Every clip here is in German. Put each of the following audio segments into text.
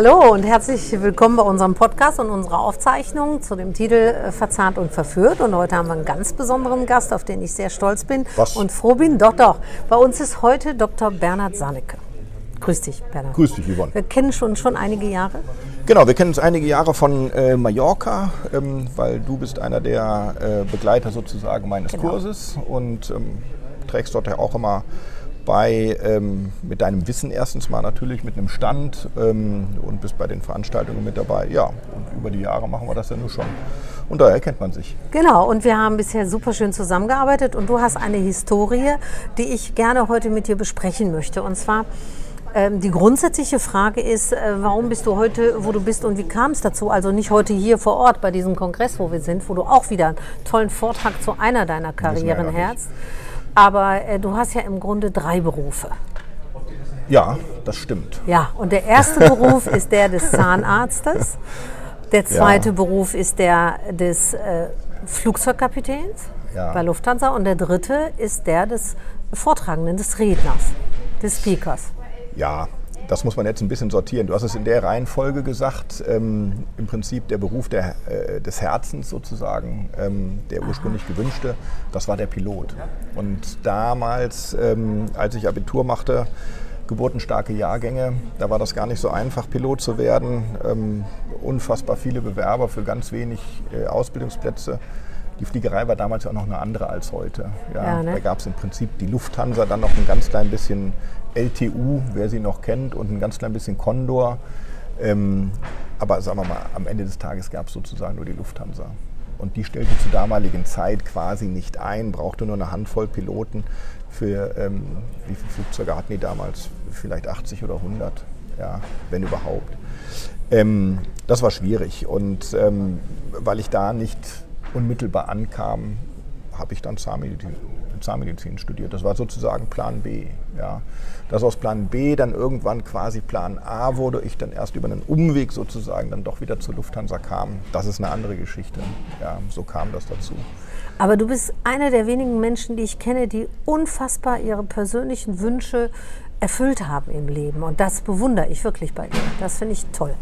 Hallo und herzlich willkommen bei unserem Podcast und unserer Aufzeichnung zu dem Titel äh, Verzahnt und Verführt. Und heute haben wir einen ganz besonderen Gast, auf den ich sehr stolz bin Was? und froh bin. Doch, doch. Bei uns ist heute Dr. Bernhard Sannecke. Grüß dich, Bernhard. Grüß dich, Yvonne. Wir kennen schon schon einige Jahre. Genau, wir kennen uns einige Jahre von äh, Mallorca, ähm, weil du bist einer der äh, Begleiter sozusagen meines Genau. Kurses und ähm, trägst dort ja auch immer bei ähm, mit deinem Wissen erstens mal natürlich, mit einem Stand ähm, und bist bei den Veranstaltungen mit dabei. Ja, und über die Jahre machen wir das ja nur schon. Und daher kennt man sich. Genau, und wir haben bisher super schön zusammengearbeitet und du hast eine Historie, die ich gerne heute mit dir besprechen möchte. Und zwar ähm, die grundsätzliche Frage ist, äh, warum bist du heute, wo du bist und wie kam es dazu? Also nicht heute hier vor Ort bei diesem Kongress, wo wir sind, wo du auch wieder einen tollen Vortrag zu einer deiner Karrieren noch nicht. Aber äh, du hast ja im Grunde drei Berufe. Ja, das stimmt. Ja, und der erste Beruf ist der des Zahnarztes. Der zweite Ja. Beruf ist der des äh, Flugzeugkapitäns Ja. bei Lufthansa. Und der dritte ist der des Vortragenden, des Redners, des Speakers. Ja, das muss man jetzt ein bisschen sortieren. Du hast es in der Reihenfolge gesagt. Ähm, Im Prinzip der Beruf der, äh, des Herzens sozusagen, ähm, der ursprünglich gewünschte, das war der Pilot. Und damals, ähm, als ich Abitur machte, geburtenstarke Jahrgänge, da war das gar nicht so einfach, Pilot zu werden. Ähm, unfassbar viele Bewerber für ganz wenig äh, Ausbildungsplätze. Die Fliegerei war damals ja auch noch eine andere als heute. Ja, Ja, ne? Da gab es im Prinzip die Lufthansa, dann noch ein ganz klein bisschen LTU, wer sie noch kennt, und ein ganz klein bisschen Condor. Ähm, aber sagen wir mal, am Ende des Tages gab es sozusagen nur die Lufthansa. Und die stellte zur damaligen Zeit quasi nicht ein, brauchte nur eine Handvoll Piloten für, ähm, wie viele Flugzeuge hatten die damals? Vielleicht 80 oder 100, ja, wenn überhaupt. Ähm, das war schwierig und ähm, weil ich da nicht unmittelbar ankam, habe ich dann Zahnmedizin, Zahnmedizin studiert. Das war sozusagen Plan B. Ja. Dass aus Plan B dann irgendwann quasi Plan A wurde, ich dann erst über einen Umweg sozusagen dann doch wieder zur Lufthansa kam, das ist eine andere Geschichte. Ja, so kam das dazu. Aber du bist einer der wenigen Menschen, die ich kenne, die unfassbar ihre persönlichen Wünsche erfüllt haben im Leben. Und das bewundere ich wirklich bei dir. Das finde ich toll.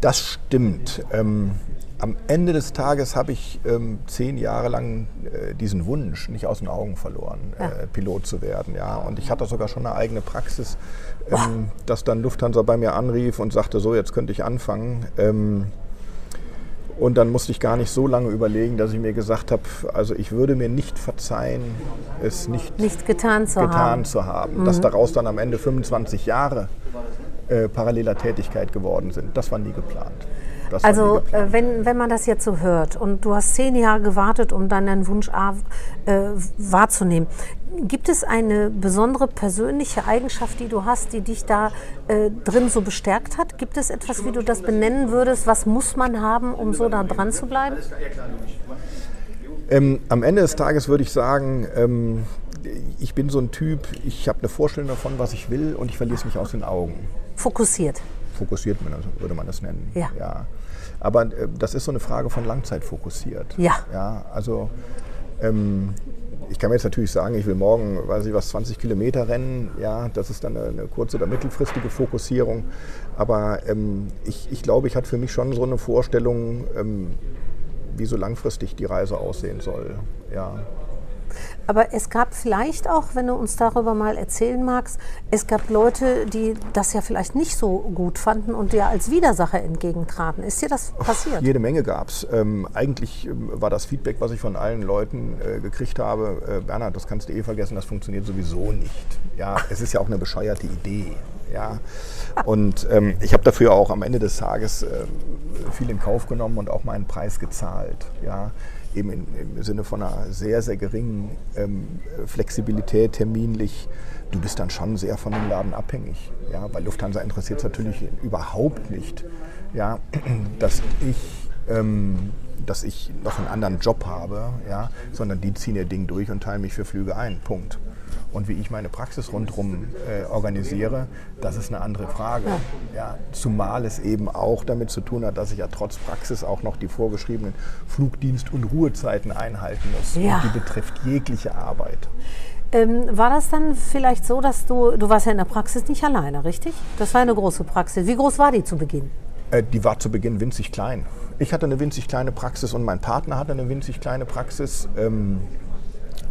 Das stimmt. Ähm, am Ende des Tages habe ich ähm, zehn Jahre lang äh, diesen Wunsch nicht aus den Augen verloren, Ja. äh, Pilot zu werden. Ja. Und ich hatte sogar schon eine eigene Praxis, ähm, dass dann Lufthansa bei mir anrief und sagte, so, jetzt könnte ich anfangen. Ähm, und dann musste ich gar nicht so lange überlegen, dass ich mir gesagt habe, also ich würde mir nicht verzeihen, es nicht Nicht getan zu getan haben. zu haben. Dass daraus dann am Ende 25 Jahre äh, paralleler Tätigkeit geworden sind, das war nie geplant. Das Also äh, wenn, wenn man das jetzt so hört und du hast zehn Jahre gewartet, um dann deinen Wunsch A äh, wahrzunehmen, gibt es eine besondere persönliche Eigenschaft, die du hast, die dich da äh, drin so bestärkt hat? Gibt es etwas, wie du das benennen würdest? Was muss man haben, um so da dran zu bleiben? Ähm, am Ende des Tages würde ich sagen, ähm, ich bin so ein Typ, ich habe eine Vorstellung davon, was ich will und ich verliere es nicht aus den Augen. Fokussiert. Fokussiert man das- würde man das nennen. Ja. Aber äh, das ist so eine Frage von Langzeit fokussiert. Ja. ja also ähm, ich kann mir jetzt natürlich sagen, ich will morgen, weiß ich was, 20 Kilometer rennen. Ja, das ist dann eine, eine kurze oder mittelfristige Fokussierung. Aber ähm, ich, ich glaube, ich hatte für mich schon so eine Vorstellung, ähm, wie so langfristig die Reise aussehen soll. Ja. Aber es gab vielleicht auch, wenn du uns darüber mal erzählen magst, es gab Leute, die das ja vielleicht nicht so gut fanden und dir als Widersacher entgegentraten. Ist dir das passiert? Jede Menge gab es. Ähm, eigentlich ähm, war das Feedback, was ich von allen Leuten äh, gekriegt habe, äh, Bernhard, das kannst du eh vergessen, das funktioniert sowieso nicht. Ja, es ist ja auch eine bescheuerte Idee. Ja. Und ähm, ich habe dafür auch am Ende des Tages äh, viel in Kauf genommen und auch meinen Preis gezahlt. Ja. Eben in, im Sinne von einer sehr, sehr geringen ähm, Flexibilität terminlich. Du bist dann schon sehr von dem Laden abhängig. Ja. Bei Lufthansa interessiert es natürlich überhaupt nicht, ja, dass ich ähm, dass ich noch einen anderen Job habe, ja, sondern die ziehen ihr Ding durch und teilen mich für Flüge ein. Punkt. Und wie ich meine Praxis rundherum äh, organisiere, das ist eine andere Frage. Ja, zumal es eben auch damit zu tun hat, dass ich ja trotz Praxis auch noch die vorgeschriebenen Flugdienst- und Ruhezeiten einhalten muss. Ja. Und die betrifft jegliche Arbeit. Ähm, war das dann vielleicht so, dass du, du warst ja in der Praxis nicht alleine, richtig? Das war eine große Praxis. Wie groß war die zu Beginn? Äh, die war zu Beginn winzig klein. Ich hatte eine winzig kleine Praxis und mein Partner hatte eine winzig kleine Praxis. Ähm,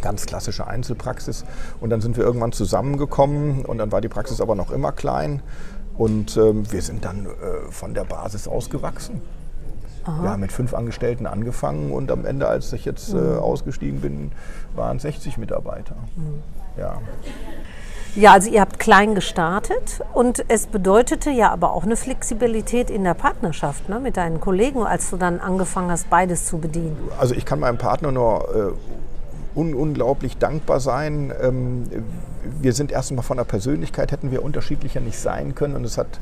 ganz klassische Einzelpraxis. Und dann sind wir irgendwann zusammengekommen und dann war die Praxis aber noch immer klein. Und ähm, wir sind dann äh, von der Basis ausgewachsen. Aha. Wir haben mit fünf Angestellten angefangen und am Ende, als ich jetzt äh, mhm. ausgestiegen bin, waren 60 Mitarbeiter. Mhm. Ja. Ja, also ihr habt klein gestartet und es bedeutete ja aber auch eine Flexibilität in der Partnerschaft ne, mit deinen Kollegen, als du dann angefangen hast, beides zu bedienen. Also ich kann meinem Partner nur äh, un unglaublich dankbar sein. Ähm, wir sind erstmal von der Persönlichkeit, hätten wir unterschiedlicher nicht sein können und es hat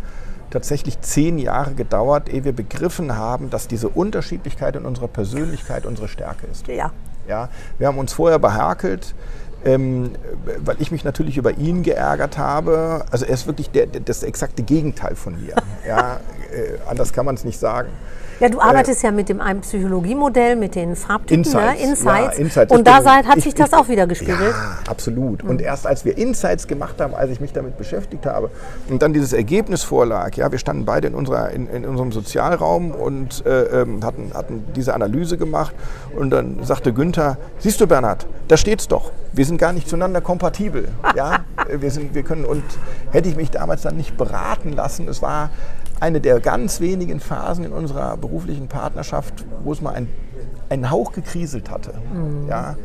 tatsächlich zehn Jahre gedauert, ehe wir begriffen haben, dass diese Unterschiedlichkeit in unserer Persönlichkeit unsere Stärke ist. Ja. Ja, wir haben uns vorher behärkelt, ähm, weil ich mich natürlich über ihn geärgert habe. Also er ist wirklich der, das exakte Gegenteil von mir. ja, anders kann man es nicht sagen. Ja, du arbeitest äh, ja mit dem einen Psychologiemodell, mit den Farbtypen, Insights. Ne? Insights. Ja, Insights. Und da seit, hat ich, sich das ich, auch wieder gespiegelt. Ja, absolut. Mhm. Und erst als wir Insights gemacht haben, als ich mich damit beschäftigt habe und dann dieses Ergebnis vorlag, ja, wir standen beide in, unserer, in, in unserem Sozialraum und äh, ähm, hatten, hatten diese Analyse gemacht und dann sagte Günther, siehst du Bernhard, da steht's doch. Wir sind gar nicht zueinander kompatibel. ja? wir, sind, wir können, und hätte ich mich damals dann nicht beraten lassen, es war eine der ganz wenigen Phasen in unserer beruflichen Partnerschaft, wo es mal ein, einen Hauch gekriselt hatte. Mhm. Ja?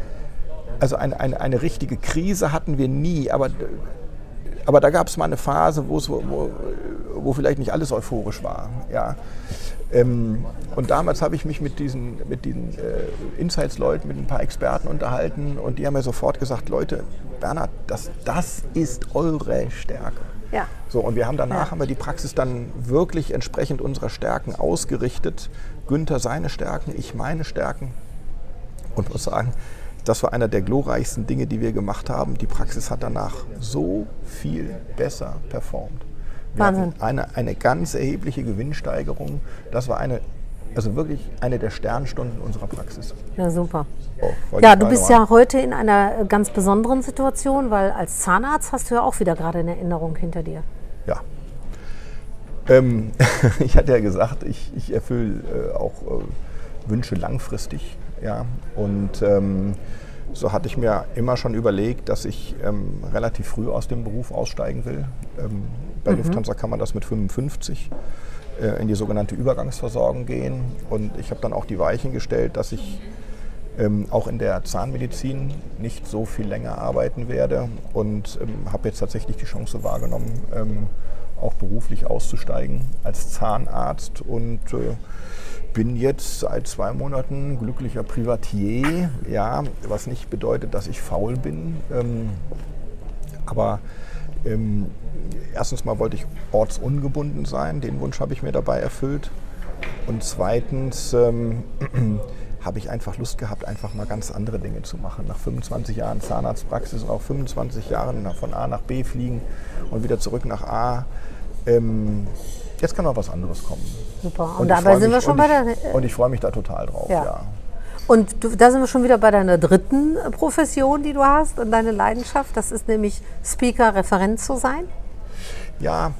Also eine, eine, eine richtige Krise hatten wir nie, aber, aber da gab es mal eine Phase, wo, wo, wo vielleicht nicht alles euphorisch war. Ja? Ähm, und damals habe ich mich mit diesen, mit diesen äh, Insights-Leuten, mit ein paar Experten unterhalten und die haben mir sofort gesagt, Leute, Bernhard, das, das ist eure Stärke. Ja. So, und wir haben danach ja. haben wir die Praxis dann wirklich entsprechend unserer Stärken ausgerichtet. Günther seine Stärken, ich meine Stärken. Und muss sagen, das war einer der glorreichsten Dinge, die wir gemacht haben. Die Praxis hat danach so viel besser performt. Wir Wahnsinn. Eine, eine ganz erhebliche Gewinnsteigerung. Das war eine also wirklich eine der Sternstunden unserer Praxis. Ja, super. Oh, ja, du bist ja heute in einer ganz besonderen Situation, weil als Zahnarzt hast du ja auch wieder gerade eine Erinnerung hinter dir. Ja. Ähm, ich hatte ja gesagt, ich, ich erfülle äh, auch äh, Wünsche langfristig. Ja. Und ähm, so hatte ich mir immer schon überlegt, dass ich ähm, relativ früh aus dem Beruf aussteigen will. Ähm, bei mhm. Lufthansa kann man das mit 55 äh, in die sogenannte Übergangsversorgung gehen. Und ich habe dann auch die Weichen gestellt, dass ich ähm, auch in der Zahnmedizin nicht so viel länger arbeiten werde und ähm, habe jetzt tatsächlich die Chance wahrgenommen, ähm, auch beruflich auszusteigen als Zahnarzt und äh, bin jetzt seit zwei Monaten glücklicher Privatier, ja, was nicht bedeutet, dass ich faul bin. Ähm, aber ähm, erstens mal wollte ich ortsungebunden sein, den Wunsch habe ich mir dabei erfüllt. Und zweitens ähm, habe ich einfach Lust gehabt, einfach mal ganz andere Dinge zu machen. Nach 25 Jahren Zahnarztpraxis und auch 25 Jahren von A nach B fliegen und wieder zurück nach A. Ähm, jetzt kann noch was anderes kommen. Super. Und, und dabei sind wir schon bei der. Und ich freue mich da total drauf, ja. ja. Und du, da sind wir schon wieder bei deiner dritten Profession, die du hast und deine Leidenschaft. Das ist nämlich Speaker, Referent zu sein. Ja,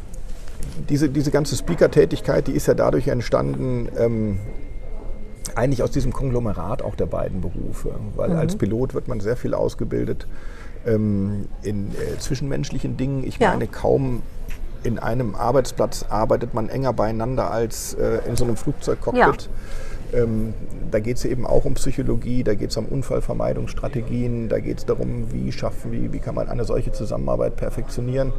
diese, diese ganze Speaker-Tätigkeit, die ist ja dadurch entstanden, ähm, eigentlich aus diesem Konglomerat auch der beiden Berufe. Weil mhm. als Pilot wird man sehr viel ausgebildet ähm, in äh, zwischenmenschlichen Dingen. Ich ja. meine, kaum in einem Arbeitsplatz arbeitet man enger beieinander als äh, in so einem Flugzeugcockpit. Ja. Ähm, da geht es eben auch um Psychologie, da geht es um Unfallvermeidungsstrategien, da geht es darum, wie schaffen, wie, wie kann man eine solche Zusammenarbeit perfektionieren.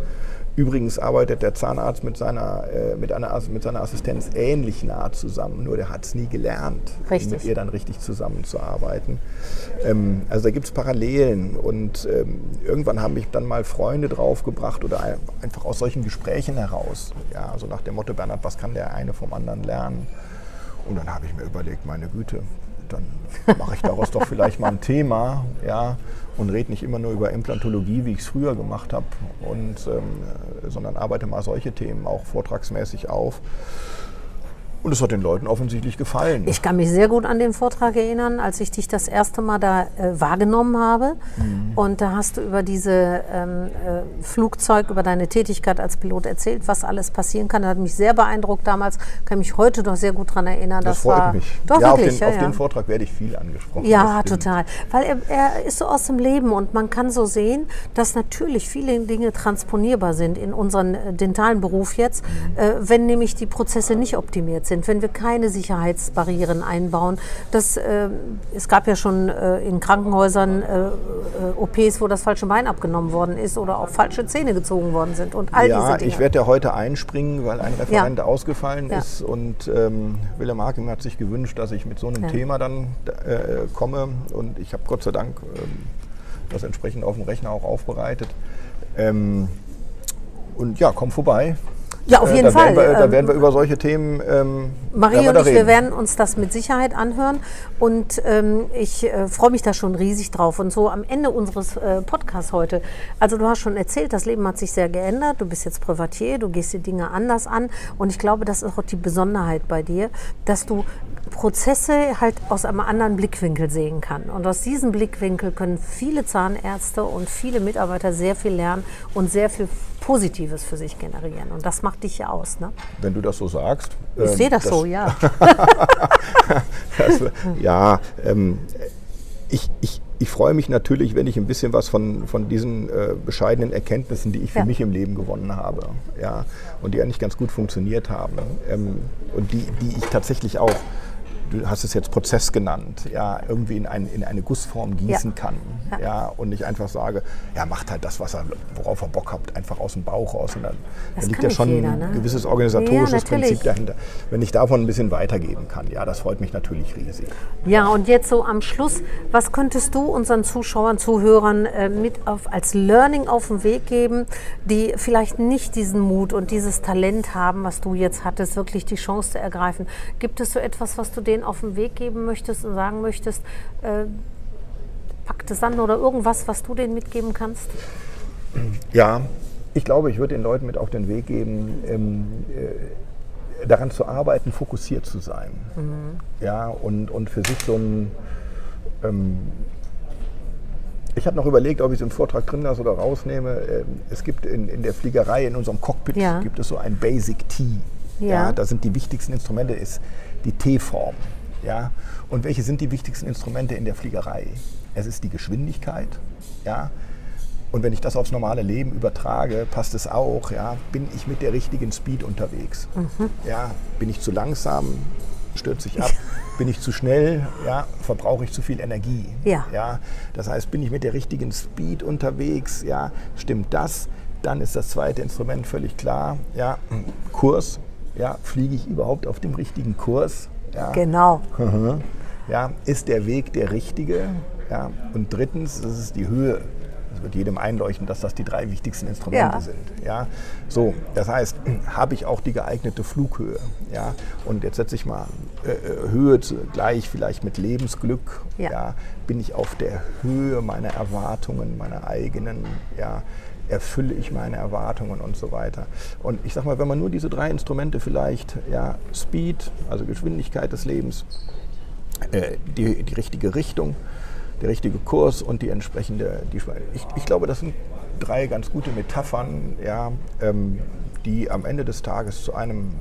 Übrigens arbeitet der Zahnarzt mit seiner, äh, mit, einer, mit seiner Assistenz ähnlich nah zusammen, nur der hat es nie gelernt, richtig. mit ihr dann richtig zusammenzuarbeiten. Ähm, also da gibt es Parallelen und ähm, irgendwann haben mich dann mal Freunde draufgebracht oder einfach aus solchen Gesprächen heraus. Ja, so nach dem Motto, Bernhard, was kann der eine vom anderen lernen? Und dann habe ich mir überlegt, meine Güte, dann mache ich daraus doch vielleicht mal ein Thema, ja, und rede nicht immer nur über Implantologie, wie ich es früher gemacht habe, ähm, sondern arbeite mal solche Themen auch vortragsmäßig auf. Und es hat den Leuten offensichtlich gefallen. Ich kann mich sehr gut an den Vortrag erinnern, als ich dich das erste Mal da äh, wahrgenommen habe. Mhm. Und da hast du über diese ähm, äh, Flugzeug, über deine Tätigkeit als Pilot erzählt, was alles passieren kann. Das hat mich sehr beeindruckt damals. Kann mich heute noch sehr gut daran erinnern. Das, das freut war, mich. Doch, ja, wirklich, auf, den, ja, auf ja. den Vortrag werde ich viel angesprochen. Ja, total. Weil er, er ist so aus dem Leben und man kann so sehen, dass natürlich viele Dinge transponierbar sind in unseren äh, dentalen Beruf jetzt, mhm. äh, wenn nämlich die Prozesse nicht optimiert sind sind, wenn wir keine Sicherheitsbarrieren einbauen. Das, äh, es gab ja schon äh, in Krankenhäusern äh, äh OPs, wo das falsche Bein abgenommen worden ist oder auch falsche Zähne gezogen worden sind und all ja, diese Dinge. ich werde ja heute einspringen, weil ein Referent ja. ausgefallen ja. ist und ähm, Willem Hakim hat sich gewünscht, dass ich mit so einem. Thema dann äh, komme und ich habe Gott sei Dank ähm, das entsprechend auf dem Rechner auch aufbereitet. Ähm, und ja, komm vorbei. Ja, auf jeden da Fall. Wir, da werden wir über solche Themen. Ähm, Marie und ich, reden. wir werden uns das mit Sicherheit anhören. Und ähm, ich äh, freue mich da schon riesig drauf. Und so am Ende unseres äh, Podcasts heute. Also, du hast schon erzählt, das Leben hat sich sehr geändert. Du bist jetzt Privatier, du gehst die Dinge anders an. Und ich glaube, das ist auch die Besonderheit bei dir, dass du Prozesse halt aus einem anderen Blickwinkel sehen kann. Und aus diesem Blickwinkel können viele Zahnärzte und viele Mitarbeiter sehr viel lernen und sehr viel Positives für sich generieren. Und das macht dich ja aus. Ne? Wenn du das so sagst. Ich ähm, sehe das, das, so, ja. das, ja, ähm, ich, ich, ich freue mich natürlich, wenn ich ein bisschen was von, von diesen äh, bescheidenen Erkenntnissen, die ich für ja. mich im Leben gewonnen habe, ja, und die eigentlich ganz gut funktioniert haben ähm, und die, die ich tatsächlich auch du hast es jetzt Prozess genannt, ja, irgendwie in, ein, in eine Gussform gießen ja. kann. Ja. ja. und nicht einfach sage, ja, macht halt das, was er, worauf er Bock hat, einfach aus dem Bauch raus. Und dann, dann liegt ja schon jeder, ne? ein gewisses organisatorisches ja, Prinzip dahinter. Wenn ich davon ein bisschen weitergeben kann, ja, das freut mich natürlich riesig. Ja, und jetzt so am Schluss, was könntest du unseren Zuschauern, Zuhörern äh, mit auf, als Learning auf den Weg geben, die vielleicht nicht diesen Mut und dieses Talent haben, was du jetzt hattest, wirklich die Chance zu ergreifen? Gibt es so etwas, was du denen denen auf den Weg geben möchtest und sagen möchtest, äh, pack das an oder irgendwas, was du denen mitgeben kannst? Ja, ich glaube, ich würde den Leuten mit auf den Weg geben, ähm, äh, daran zu arbeiten, fokussiert zu sein. Mhm. Ja, und, und für sich so ein. Ähm, ich habe noch überlegt, ob ich es im Vortrag drin lasse oder rausnehme. Ähm, es gibt in, in der Fliegerei, in unserem Cockpit, ja. gibt es so ein Basic T. Ja. ja. da sind die wichtigsten Instrumente. Ist, die T-Form. Ja? Und welche sind die wichtigsten Instrumente in der Fliegerei? Es ist die Geschwindigkeit. Ja? Und wenn ich das aufs normale Leben übertrage, passt es auch. Ja? Bin ich mit der richtigen Speed unterwegs? Mhm. Ja? Bin ich zu langsam? Stürze ich ab? bin ich zu schnell? Ja? Verbrauche ich zu viel Energie? Ja. Ja? Das heißt, bin ich mit der richtigen Speed unterwegs? Ja? Stimmt das? Dann ist das zweite Instrument völlig klar. Ja? Kurs, ja, fliege ich überhaupt auf dem richtigen Kurs? Ja. Genau. Ja, ist der Weg der richtige? Ja. Und drittens, das ist die Höhe. Es wird jedem einleuchten, dass das die drei wichtigsten Instrumente ja. sind. Ja. So, das heißt, habe ich auch die geeignete Flughöhe? Ja. Und jetzt setze ich mal äh, äh, Höhe gleich vielleicht mit Lebensglück. Ja. ja. Bin ich auf der Höhe meiner Erwartungen, meiner eigenen? Ja erfülle ich meine Erwartungen und so weiter. Und ich sage mal, wenn man nur diese drei Instrumente vielleicht, ja, Speed, also Geschwindigkeit des Lebens, äh, die, die richtige Richtung, der richtige Kurs und die entsprechende, die, ich, ich glaube, das sind drei ganz gute Metaphern, ja, ähm, die am Ende des Tages zu einem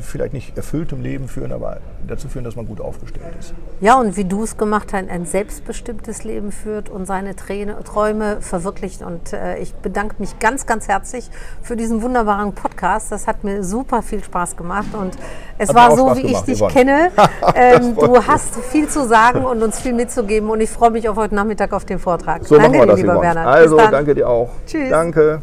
vielleicht nicht erfülltem Leben führen, aber dazu führen, dass man gut aufgestellt ist. Ja, und wie du es gemacht hast, ein selbstbestimmtes Leben führt und seine Träne, Träume verwirklicht. Und äh, ich bedanke mich ganz, ganz herzlich für diesen wunderbaren Podcast. Das hat mir super viel Spaß gemacht und es hat war so, wie gemacht, ich dich Yvonne. kenne. Ähm, du hast viel zu sagen und uns viel mitzugeben und ich freue mich auf heute Nachmittag auf den Vortrag. So danke dir, lieber Yvonne. Bernhard. Also, danke dir auch. Tschüss. Danke.